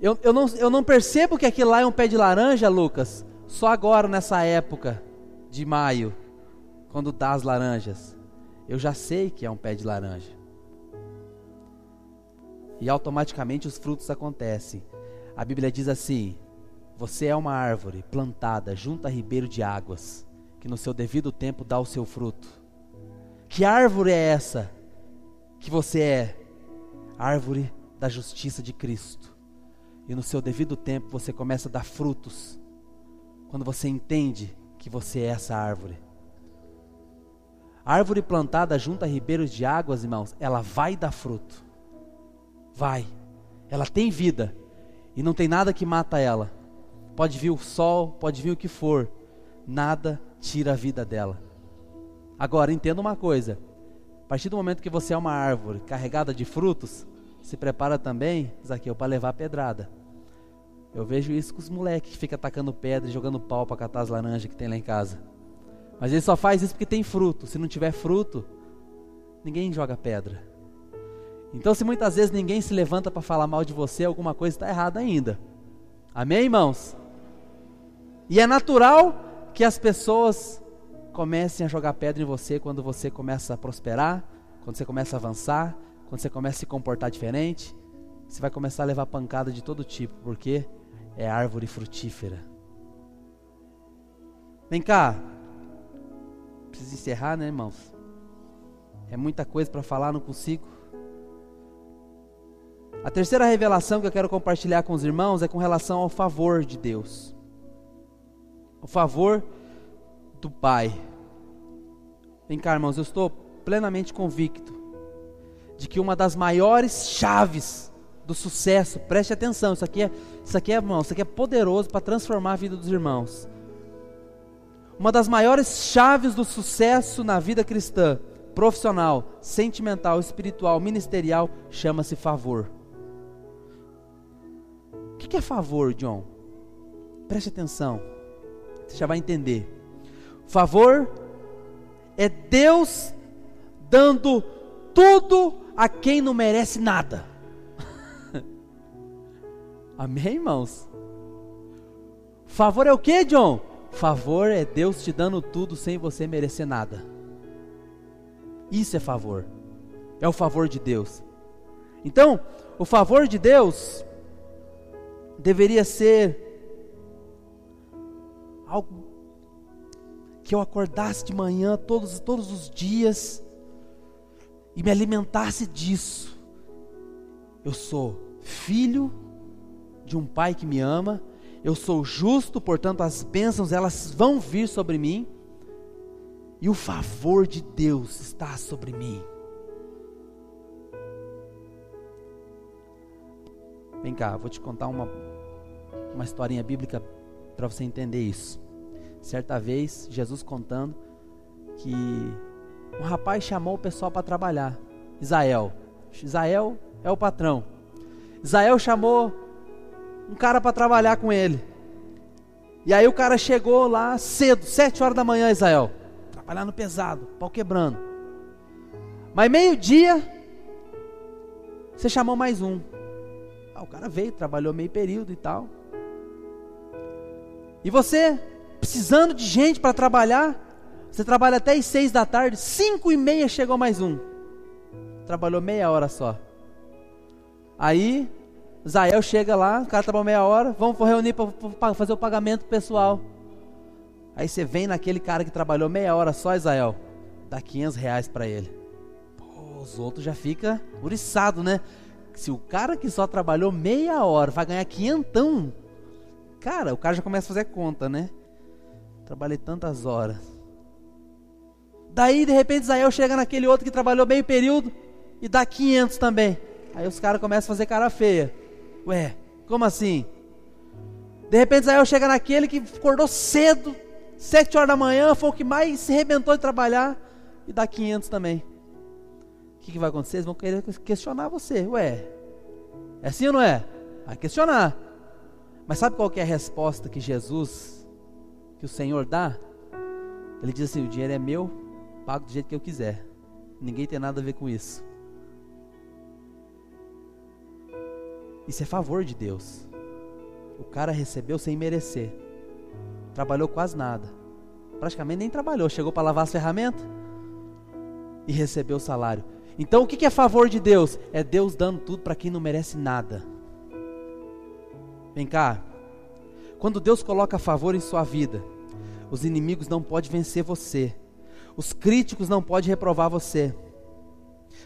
eu, eu, não, eu não percebo que aquilo lá é um pé de laranja, Lucas, só agora nessa época de maio, quando dá as laranjas. Eu já sei que é um pé de laranja. E automaticamente os frutos acontecem. A Bíblia diz assim: Você é uma árvore plantada junto a ribeiro de águas, que no seu devido tempo dá o seu fruto. Que árvore é essa que você é? Árvore da justiça de Cristo e no seu devido tempo você começa a dar frutos. Quando você entende que você é essa árvore. A árvore plantada junto a ribeiros de águas, irmãos, ela vai dar fruto. Vai. Ela tem vida. E não tem nada que mata ela. Pode vir o sol, pode vir o que for. Nada tira a vida dela. Agora, entenda uma coisa. A partir do momento que você é uma árvore carregada de frutos, se prepara também, Zaqueu, para levar pedrada. Eu vejo isso com os moleques que ficam atacando pedra e jogando pau para catar as laranjas que tem lá em casa. Mas ele só faz isso porque tem fruto. Se não tiver fruto, ninguém joga pedra. Então, se muitas vezes ninguém se levanta para falar mal de você, alguma coisa está errada ainda. Amém, irmãos? E é natural que as pessoas comecem a jogar pedra em você quando você começa a prosperar, quando você começa a avançar, quando você começa a se comportar diferente. Você vai começar a levar pancada de todo tipo, porque é árvore frutífera. Vem cá. Preciso encerrar, né, irmãos? É muita coisa para falar, não consigo. A terceira revelação que eu quero compartilhar com os irmãos é com relação ao favor de Deus. O favor do Pai. Vem cá, irmãos, eu estou plenamente convicto de que uma das maiores chaves do sucesso, preste atenção, isso aqui é, isso aqui é, irmão, isso aqui é poderoso para transformar a vida dos irmãos. Uma das maiores chaves do sucesso na vida cristã, profissional, sentimental, espiritual, ministerial, chama-se favor. O que é favor, John? Preste atenção, você já vai entender. Favor é Deus dando tudo a quem não merece nada. <laughs> Amém, irmãos? Favor é o que, John? Favor é Deus te dando tudo sem você merecer nada. Isso é favor. É o favor de Deus. Então, o favor de Deus deveria ser algo que eu acordasse de manhã todos, todos os dias e me alimentasse disso. Eu sou filho de um pai que me ama, eu sou justo, portanto as bênçãos elas vão vir sobre mim, e o favor de Deus está sobre mim. Vem cá, vou te contar uma, uma historinha bíblica para você entender isso. Certa vez, Jesus contando que um rapaz chamou o pessoal para trabalhar, Israel. Israel é o patrão. Israel chamou um cara para trabalhar com ele. E aí o cara chegou lá cedo, sete horas da manhã, Israel, trabalhando pesado, pau quebrando. Mas meio-dia, você chamou mais um. Ah, o cara veio, trabalhou meio período e tal. E você, precisando de gente para trabalhar, você trabalha até as seis da tarde, cinco e meia chegou mais um. Trabalhou meia hora só. Aí Zael chega lá, o cara trabalha meia hora, vamos reunir para fazer o pagamento pessoal. Aí você vem naquele cara que trabalhou meia hora só, Israel, dá 500 reais para ele. Pô, os outros já fica uriçado, né? Se o cara que só trabalhou meia hora vai ganhar quinhentão, cara, o cara já começa a fazer conta, né? Trabalhei tantas horas. Daí, de repente, Israel chega naquele outro que trabalhou meio período e dá 500 também. Aí os caras começam a fazer cara feia. Ué, como assim? De repente Israel chega naquele que acordou cedo, sete horas da manhã, foi o que mais se arrebentou de trabalhar, e dá 500 também. O que, que vai acontecer? Eles vão querer questionar você. Ué, é assim ou não é? Vai questionar. Mas sabe qual é a resposta que Jesus, que o Senhor dá? Ele diz assim: o dinheiro é meu, pago do jeito que eu quiser. Ninguém tem nada a ver com isso. Isso é favor de Deus. O cara recebeu sem merecer. Trabalhou quase nada. Praticamente nem trabalhou. Chegou para lavar as ferramentas e recebeu o salário. Então o que é favor de Deus? É Deus dando tudo para quem não merece nada. Vem cá. Quando Deus coloca favor em sua vida, os inimigos não podem vencer você. Os críticos não podem reprovar você.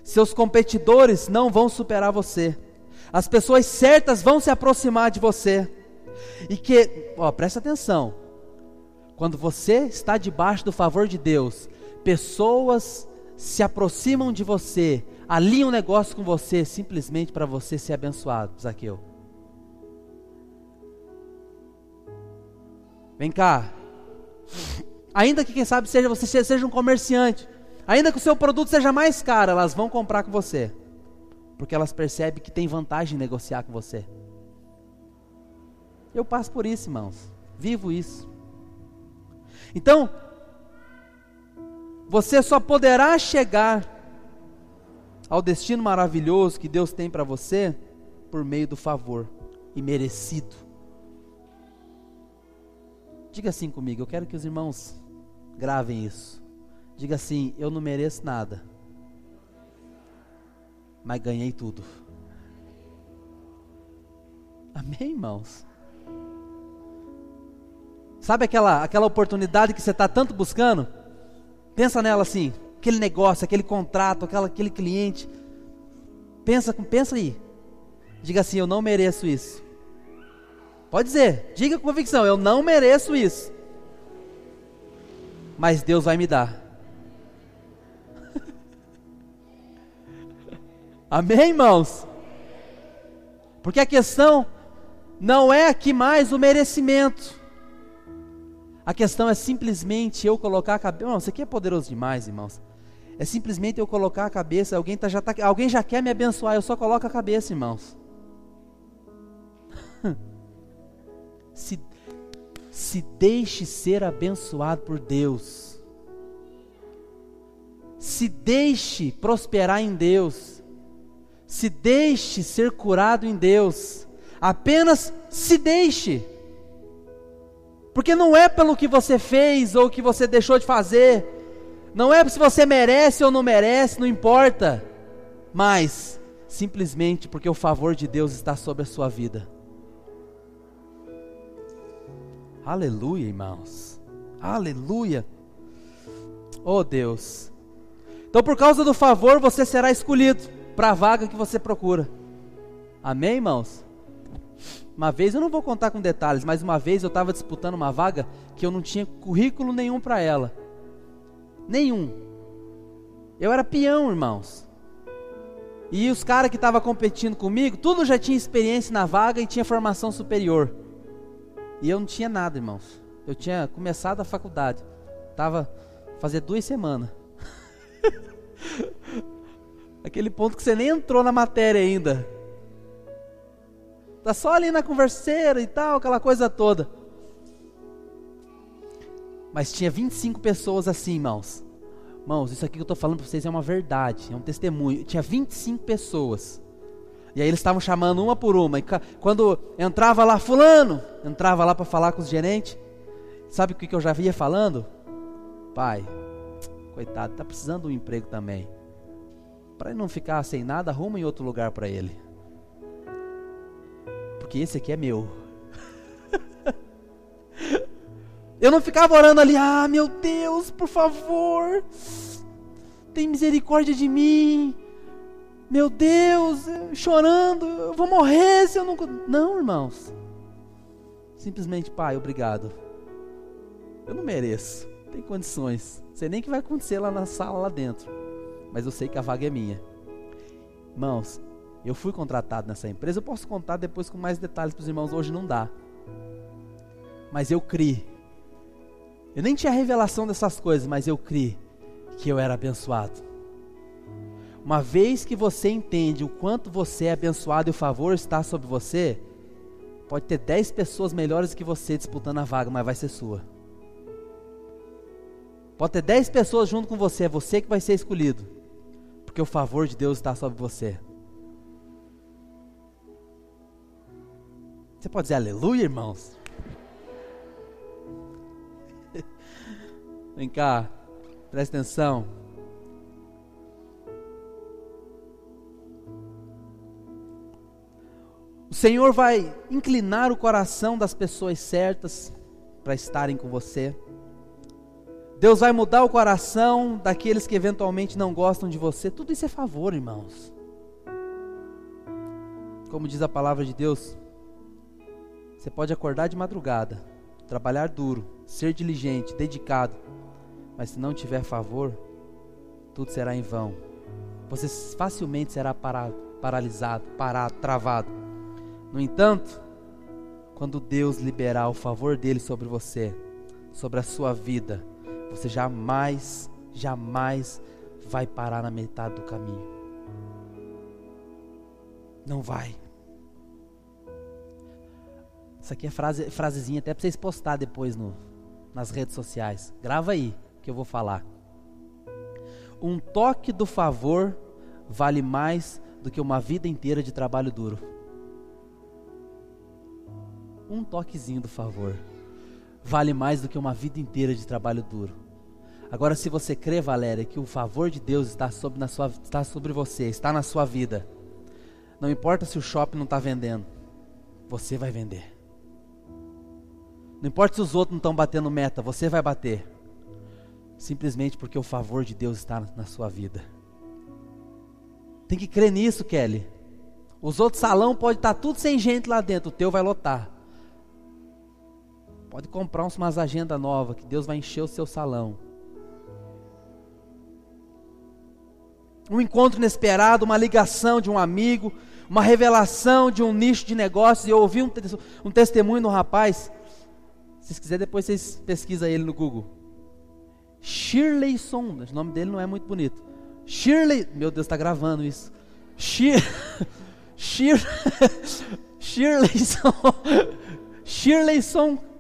Seus competidores não vão superar você. As pessoas certas vão se aproximar de você. E que, ó, presta atenção. Quando você está debaixo do favor de Deus, pessoas se aproximam de você, alinham negócio com você simplesmente para você ser abençoado, Zaqueu. Vem cá. Ainda que quem sabe seja você seja um comerciante, ainda que o seu produto seja mais caro, elas vão comprar com você. porque elas percebem que tem vantagem em negociar com você. Eu passo por isso, irmãos. Vivo isso. Então, você só poderá chegar ao destino maravilhoso que Deus tem para você por meio do favor e merecido. Diga assim comigo, eu quero que os irmãos gravem isso. Diga assim: eu não mereço nada, mas ganhei tudo. Amém, irmãos? Sabe aquela, aquela oportunidade que você está tanto buscando? Pensa nela assim, aquele negócio, aquele contrato, aquela, aquele cliente. Pensa, pensa aí. Diga assim, eu não mereço isso. Pode dizer, diga com convicção, eu não mereço isso. Mas Deus vai me dar. <laughs> Amém, irmãos? Porque a questão não é aqui mais o merecimento. A questão é simplesmente eu colocar a cabeça. Não, isso aqui é poderoso demais, irmãos. É simplesmente eu colocar a cabeça. Alguém, tá, já, tá, alguém já quer me abençoar, eu só coloco a cabeça, irmãos. <laughs> se, se deixe ser abençoado por Deus. Se deixe prosperar em Deus. Se deixe ser curado em Deus. Apenas se deixe. Porque não é pelo que você fez ou que você deixou de fazer. Não é se você merece ou não merece, não importa. Mas simplesmente porque o favor de Deus está sobre a sua vida. Aleluia, irmãos. Aleluia. Oh Deus. Então, por causa do favor, você será escolhido para a vaga que você procura. Amém, irmãos? Uma vez, eu não vou contar com detalhes, mas uma vez eu estava disputando uma vaga que eu não tinha currículo nenhum para ela. Nenhum. Eu era peão, irmãos. E os caras que estavam competindo comigo, tudo já tinha experiência na vaga e tinha formação superior. E eu não tinha nada, irmãos. Eu tinha começado a faculdade. Tava fazer duas semanas. <laughs> Aquele ponto que você nem entrou na matéria ainda. Tá só ali na converseira e tal, aquela coisa toda. Mas tinha 25 pessoas assim, irmãos. Irmãos, isso aqui que eu estou falando para vocês é uma verdade, é um testemunho. Tinha 25 pessoas. E aí eles estavam chamando uma por uma. E quando entrava lá, fulano, entrava lá para falar com os gerentes. Sabe o que, que eu já via falando? Pai, coitado, está precisando de um emprego também. Para ele não ficar sem nada, arruma em outro lugar para ele porque esse aqui é meu. <laughs> Eu não ficava orando ali, ah, meu Deus, por favor, tem misericórdia de mim. Meu Deus, chorando, eu vou morrer se eu não. Não, irmãos. Simplesmente, Pai, obrigado. Eu não mereço, tem condições. Sei nem o que vai acontecer lá na sala, lá dentro. Mas eu sei que a vaga é minha. Irmãos, eu fui contratado nessa empresa. Eu posso contar depois com mais detalhes para os irmãos. Hoje não dá. Mas eu criei. Eu nem tinha revelação dessas coisas, mas eu criei que eu era abençoado. Uma vez que você entende o quanto você é abençoado e o favor está sobre você, pode ter 10 pessoas melhores que você disputando a vaga, mas vai ser sua. Pode ter 10 pessoas junto com você, é você que vai ser escolhido. Porque o favor de Deus está sobre você. Você pode dizer aleluia, irmãos? <laughs> Vem cá, presta atenção. Senhor vai inclinar o coração das pessoas certas para estarem com você. Deus vai mudar o coração daqueles que eventualmente não gostam de você. Tudo isso é favor, irmãos. Como diz a palavra de Deus, você pode acordar de madrugada, trabalhar duro, ser diligente, dedicado, mas se não tiver favor, tudo será em vão. Você facilmente será parado, paralisado, parado, travado. No entanto, quando Deus liberar o favor dele sobre você, sobre a sua vida, você jamais, jamais vai parar na metade do caminho. Não vai. Isso aqui é frase, frasezinha até para vocês postar depois no, nas redes sociais. Grava aí que eu vou falar. Um toque do favor vale mais do que uma vida inteira de trabalho duro. Um toquezinho do favor vale mais do que uma vida inteira de trabalho duro. Agora, se você crê, Valéria, que o favor de Deus está sobre, na sua, está sobre você, está na sua vida, não importa se o shopping não está vendendo, você vai vender. Não importa se os outros não estão batendo meta, você vai bater. Simplesmente porque o favor de Deus está na sua vida. Tem que crer nisso, Kelly. Os outros salão pode estar tá tudo sem gente lá dentro, o teu vai lotar. Pode comprar umas agendas novas, que Deus vai encher o seu salão. Um encontro inesperado, uma ligação de um amigo, uma revelação de um nicho de negócios. Eu ouvi um, um testemunho no rapaz. Se vocês quiserem, depois vocês pesquisam ele no Google. Shirley Son, o nome dele não é muito bonito. Shirley, meu Deus, está gravando isso. Shir, <laughs> Shir, <laughs> Shirleyson, Shirleyson <laughs>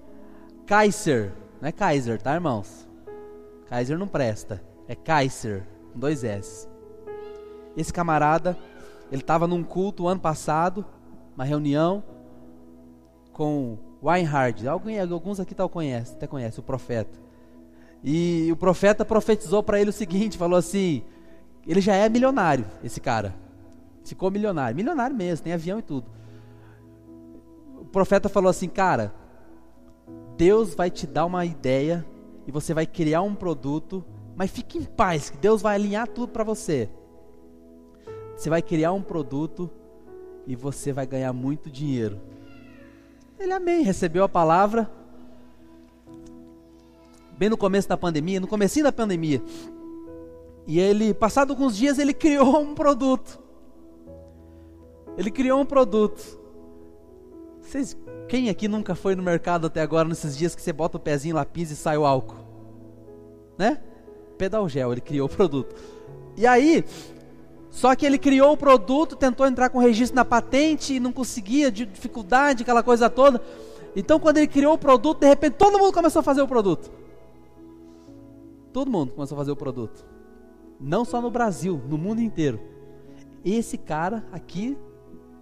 Kaiser, não é Kaiser, tá, irmãos? Kaiser não presta, é Kaiser, com dois S. Esse camarada, ele estava num culto ano passado, uma reunião com Weinhard. Alguns aqui tal conhece, até conhece o profeta. E o profeta profetizou para ele o seguinte, falou assim: ele já é milionário, esse cara. Ficou milionário, milionário mesmo, tem avião e tudo. O profeta falou assim, cara, Deus vai te dar uma ideia e você vai criar um produto, mas fique em paz, que Deus vai alinhar tudo para você. Você vai criar um produto e você vai ganhar muito dinheiro. Ele amém, recebeu a palavra. Bem no começo da pandemia, no comecinho da pandemia. E ele, passado alguns dias, ele <laughs> criou um produto. Ele criou um produto. Vocês, quem aqui nunca foi no mercado até agora, nesses dias que você bota o pezinho lá, pisa e sai o álcool? Né? Pedal gel, ele criou o produto. E aí, só que ele criou o produto, tentou entrar com registro na patente e não conseguia, de dificuldade, aquela coisa toda. Então, quando ele criou o produto, de repente todo mundo começou a fazer o produto. Todo mundo começou a fazer o produto. Não só no Brasil, no mundo inteiro. Esse cara aqui,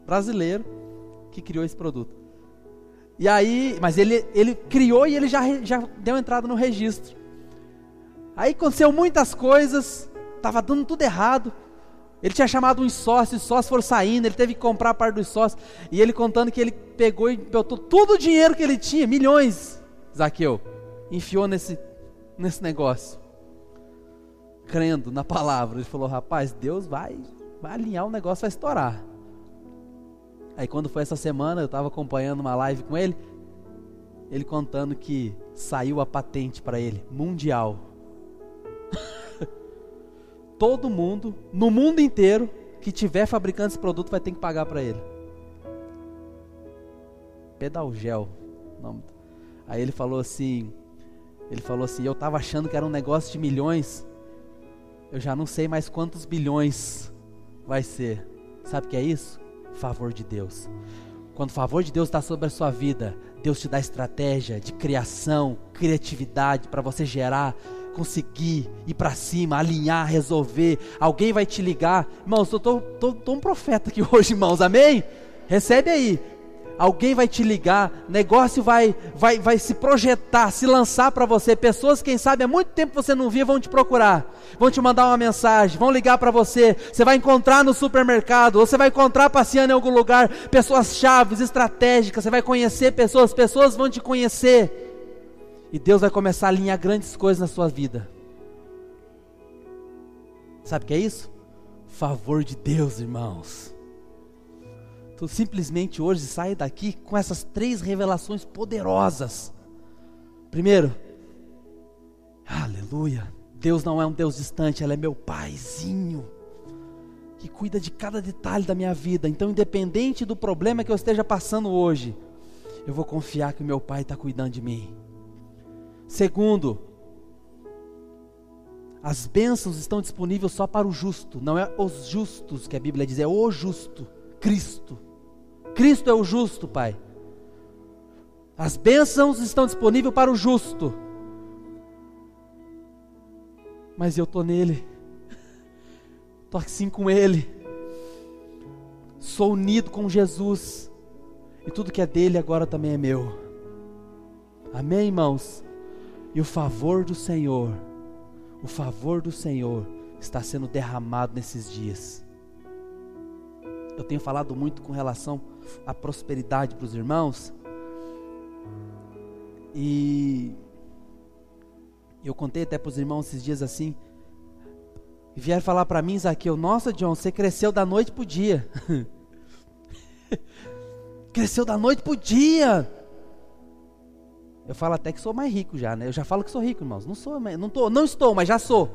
brasileiro, que criou esse produto. E aí, mas ele, ele criou e ele já, já deu entrada no registro. Aí aconteceu muitas coisas, estava dando tudo errado. Ele tinha chamado uns sócios, os sócios foram saindo, ele teve que comprar a parte dos sócios. E ele contando que ele pegou e botou todo o dinheiro que ele tinha, milhões, Zaqueu, enfiou nesse, nesse negócio crendo na palavra. Ele falou: rapaz, Deus vai, vai alinhar o negócio, vai estourar. Aí quando foi essa semana, eu estava acompanhando uma live com ele, ele contando que saiu a patente para ele, mundial. <laughs> Todo mundo, no mundo inteiro, que tiver fabricando esse produto vai ter que pagar para ele. Pedalgel. Aí ele falou assim, ele falou assim, eu estava achando que era um negócio de milhões, eu já não sei mais quantos bilhões vai ser. Sabe o que é isso? Favor de Deus. Quando o favor de Deus está sobre a sua vida, Deus te dá estratégia de criação, criatividade para você gerar, conseguir ir para cima, alinhar, resolver. Alguém vai te ligar. Irmãos, eu estou um profeta aqui <laughs> hoje, irmãos, amém? Recebe aí alguém vai te ligar, negócio vai, vai, vai se projetar, se lançar para você. Pessoas, quem sabe, há muito tempo você não via, vão te procurar, vão te mandar uma mensagem, vão ligar para você. Você vai encontrar no supermercado, ou você vai encontrar passeando em algum lugar pessoas chaves, estratégicas. Você vai conhecer pessoas, pessoas vão te conhecer. E Deus vai começar a alinhar grandes coisas na sua vida. Sabe o que é isso? Favor de Deus, irmãos. Tu simplesmente hoje sai daqui com essas três revelações poderosas. Primeiro, aleluia. Deus não é um Deus distante, Ele é meu paizinho que cuida de cada detalhe da minha vida. Então, independente do problema que eu esteja passando hoje, eu vou confiar que o meu Pai está cuidando de mim. Segundo, as bênçãos estão disponíveis só para o justo, não é os justos que a Bíblia diz, é o justo Cristo. Cristo é o justo, Pai. As bênçãos estão disponíveis para o justo. Mas eu estou nele. Estou assim com Ele. Sou unido com Jesus. E tudo que é dele agora também é meu. Amém, irmãos? E o favor do Senhor, o favor do Senhor está sendo derramado nesses dias. Eu tenho falado muito com relação à prosperidade para os irmãos. E eu contei até para os irmãos esses dias assim. Vieram falar para mim, Zaqueu, nossa John, você cresceu da noite para o dia. <laughs> cresceu da noite para o dia. Eu falo até que sou mais rico já, né? Eu já falo que sou rico, irmãos. Não sou, não tô, não estou, mas já sou.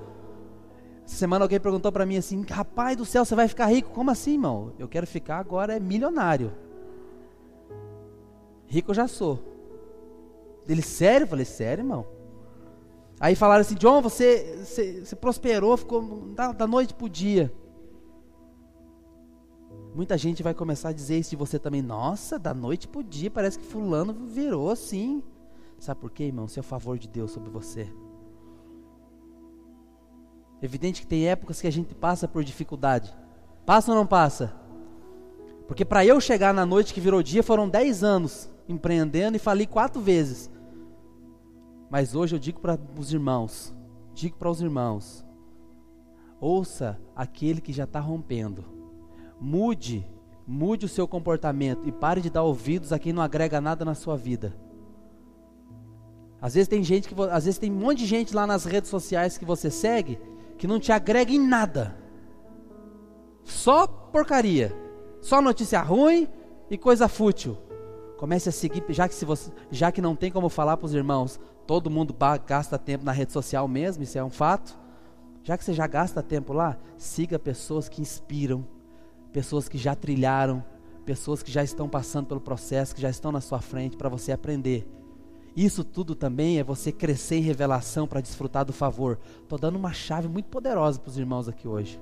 Essa semana alguém perguntou para mim assim: "Rapaz do céu, você vai ficar rico? Como assim, irmão? Eu quero ficar agora é milionário. Rico eu já sou. Ele sério? Eu falei: "Sério, irmão?" Aí falaram assim: John, você, você, você prosperou, ficou da, da noite para o dia. Muita gente vai começar a dizer isso de você também. Nossa, da noite para o dia, parece que Fulano virou assim. Sabe por quê, irmão? Isso é favor de Deus sobre você. Evidente que tem épocas que a gente passa por dificuldade. Passa ou não passa? Porque para eu chegar na noite que virou dia foram 10 anos empreendendo e falei quatro vezes. Mas hoje eu digo para os irmãos, digo para os irmãos, ouça aquele que já está rompendo. Mude, mude o seu comportamento e pare de dar ouvidos a quem não agrega nada na sua vida. Às vezes tem gente que, às vezes tem um monte de gente lá nas redes sociais que você segue que não te agrega em nada. Só porcaria, só notícia ruim e coisa fútil. Comece a seguir, já que, se você, já que não tem como falar para os irmãos, todo mundo gasta tempo na rede social mesmo, isso é um fato. Já que você já gasta tempo lá, siga pessoas que inspiram, pessoas que já trilharam, pessoas que já estão passando pelo processo, que já estão na sua frente para você aprender. Isso tudo também é você crescer em revelação para desfrutar do favor. Estou dando uma chave muito poderosa para os irmãos aqui hoje.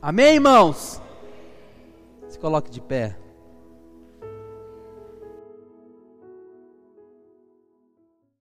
Amém, irmãos? Se coloque de pé.